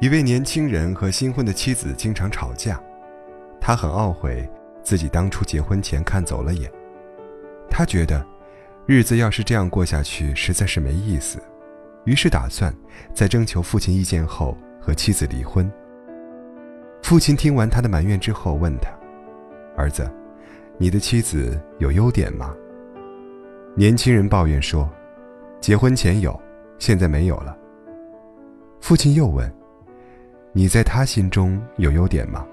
一位年轻人和新婚的妻子经常吵架，他很懊悔自己当初结婚前看走了眼。他觉得，日子要是这样过下去，实在是没意思，于是打算在征求父亲意见后和妻子离婚。父亲听完他的埋怨之后，问他：“儿子，你的妻子有优点吗？”年轻人抱怨说：“结婚前有，现在没有了。”父亲又问。你在他心中有优点吗？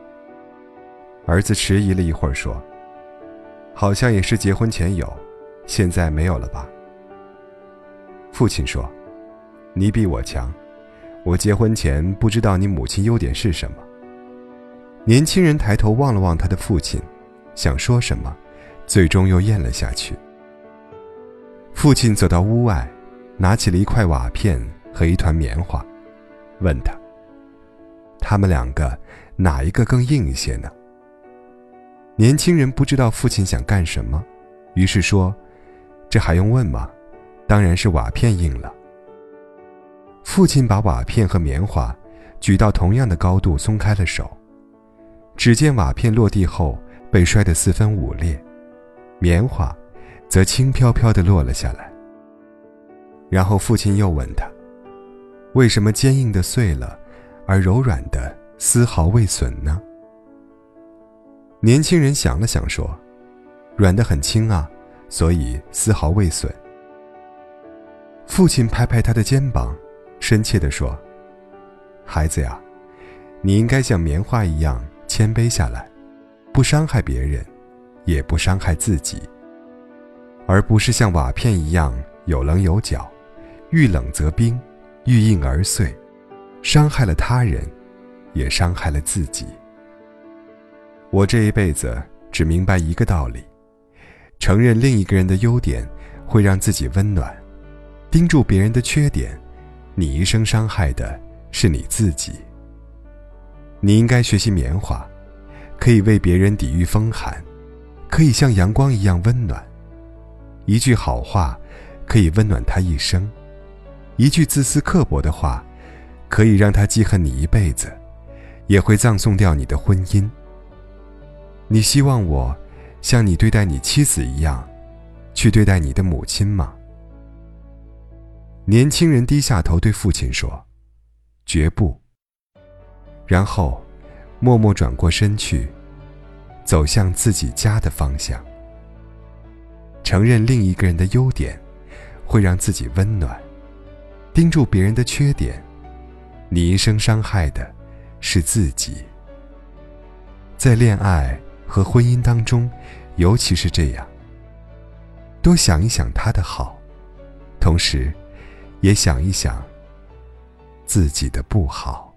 儿子迟疑了一会儿，说：“好像也是结婚前有，现在没有了吧。”父亲说：“你比我强，我结婚前不知道你母亲优点是什么。”年轻人抬头望了望他的父亲，想说什么，最终又咽了下去。父亲走到屋外，拿起了一块瓦片和一团棉花，问他。他们两个哪一个更硬一些呢？年轻人不知道父亲想干什么，于是说：“这还用问吗？当然是瓦片硬了。”父亲把瓦片和棉花举到同样的高度，松开了手。只见瓦片落地后被摔得四分五裂，棉花则轻飘飘地落了下来。然后父亲又问他：“为什么坚硬的碎了？”而柔软的丝毫未损呢？年轻人想了想说：“软的很轻啊，所以丝毫未损。”父亲拍拍他的肩膀，深切地说：“孩子呀，你应该像棉花一样谦卑下来，不伤害别人，也不伤害自己，而不是像瓦片一样有棱有角，遇冷则冰，遇硬而碎。”伤害了他人，也伤害了自己。我这一辈子只明白一个道理：承认另一个人的优点，会让自己温暖；盯住别人的缺点，你一生伤害的是你自己。你应该学习棉花，可以为别人抵御风寒，可以像阳光一样温暖。一句好话，可以温暖他一生；一句自私刻薄的话。可以让他记恨你一辈子，也会葬送掉你的婚姻。你希望我像你对待你妻子一样，去对待你的母亲吗？年轻人低下头对父亲说：“绝不。”然后，默默转过身去，走向自己家的方向。承认另一个人的优点，会让自己温暖；盯住别人的缺点。你一生伤害的，是自己。在恋爱和婚姻当中，尤其是这样。多想一想他的好，同时，也想一想自己的不好。